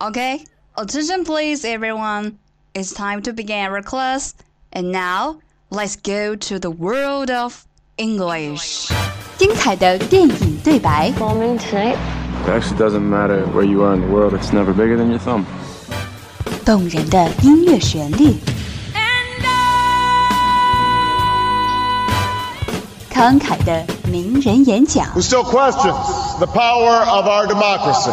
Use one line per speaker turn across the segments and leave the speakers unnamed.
Okay, attention please everyone. It's time to begin our class. And now, let's go to the world of English.
精彩的电影对白，
Bombing tonight?
It actually doesn't matter where you are in the world, it's never bigger than your thumb.
动人的音乐旋律，慷慨的名人演讲，
who still questions the power of our democracy.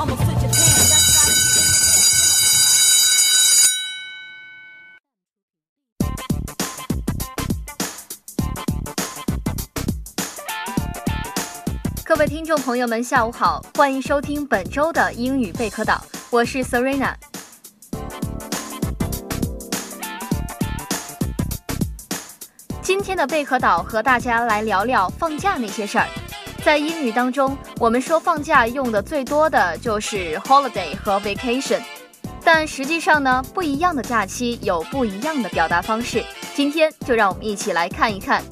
各位听众朋友们，下午好，欢迎收听本周的英语贝壳岛，我是 Serena。今天的贝壳岛和大家来聊聊放假那些事儿。在英语当中，我们说放假用的最多的就是 holiday 和 vacation，但实际上呢，不一样的假期有不一样的表达方式。今天就让我们一起来看一看。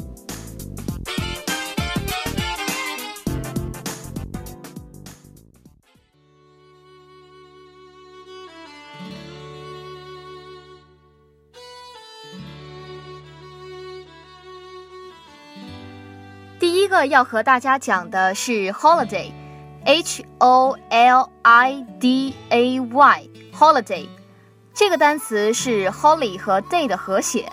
个要和大家讲的是 holiday，H O L I D A Y，holiday。这个单词是 holy 和 day 的合写，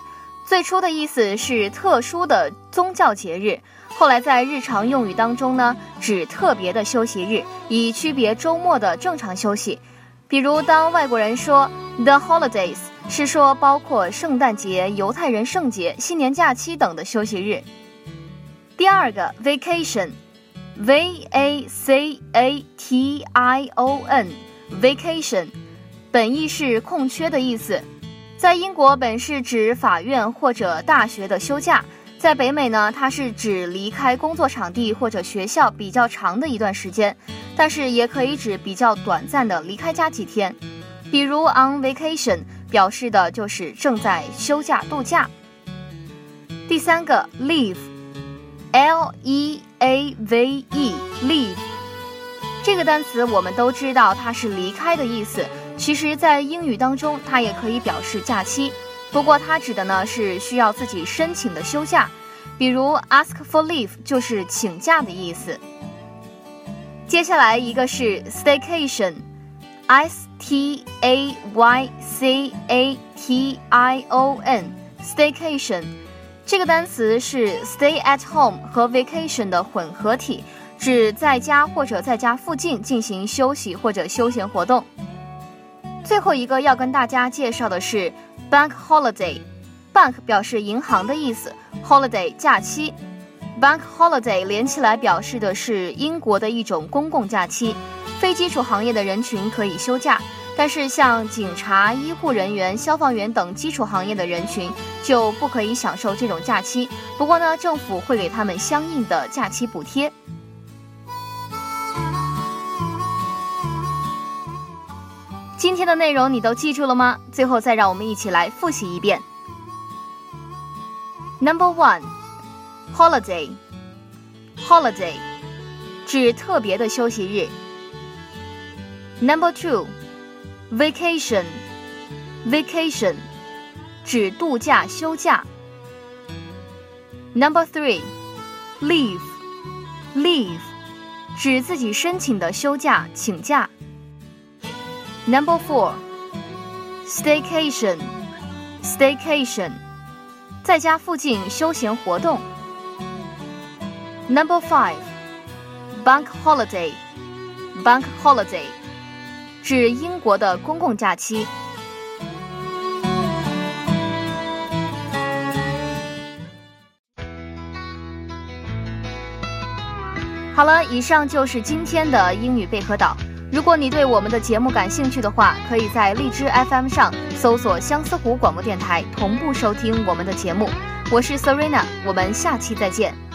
最初的意思是特殊的宗教节日，后来在日常用语当中呢，指特别的休息日，以区别周末的正常休息。比如，当外国人说 the holidays，是说包括圣诞节、犹太人圣节、新年假期等的休息日。第二个 vacation，v a c a t i o n，vacation，本意是空缺的意思，在英国本是指法院或者大学的休假，在北美呢，它是指离开工作场地或者学校比较长的一段时间，但是也可以指比较短暂的离开家几天，比如 on vacation 表示的就是正在休假度假。第三个 leave。L E A V E，leave 这个单词我们都知道它是离开的意思。其实，在英语当中，它也可以表示假期，不过它指的呢是需要自己申请的休假，比如 ask for leave 就是请假的意思。接下来一个是 staycation，S T A Y C A T I O N，staycation。这个单词是 stay at home 和 vacation 的混合体，指在家或者在家附近进行休息或者休闲活动。最后一个要跟大家介绍的是 bank holiday，bank 表示银行的意思，holiday 假期，bank holiday 连起来表示的是英国的一种公共假期，非基础行业的人群可以休假。但是，像警察、医护人员、消防员等基础行业的人群就不可以享受这种假期。不过呢，政府会给他们相应的假期补贴。今天的内容你都记住了吗？最后再让我们一起来复习一遍。Number one, holiday. Holiday 指特别的休息日。Number two. Vacation, vacation，指度假休假。Number three, leave, leave，指自己申请的休假请假。Number four, staycation, staycation，在家附近休闲活动。Number five, bank holiday, 是。英国的公共假期。好了，以上就是今天的英语贝壳岛。如果你对我们的节目感兴趣的话，可以在荔枝 FM 上搜索相思湖广播电台，同步收听我们的节目。我是 Serena，我们下期再见。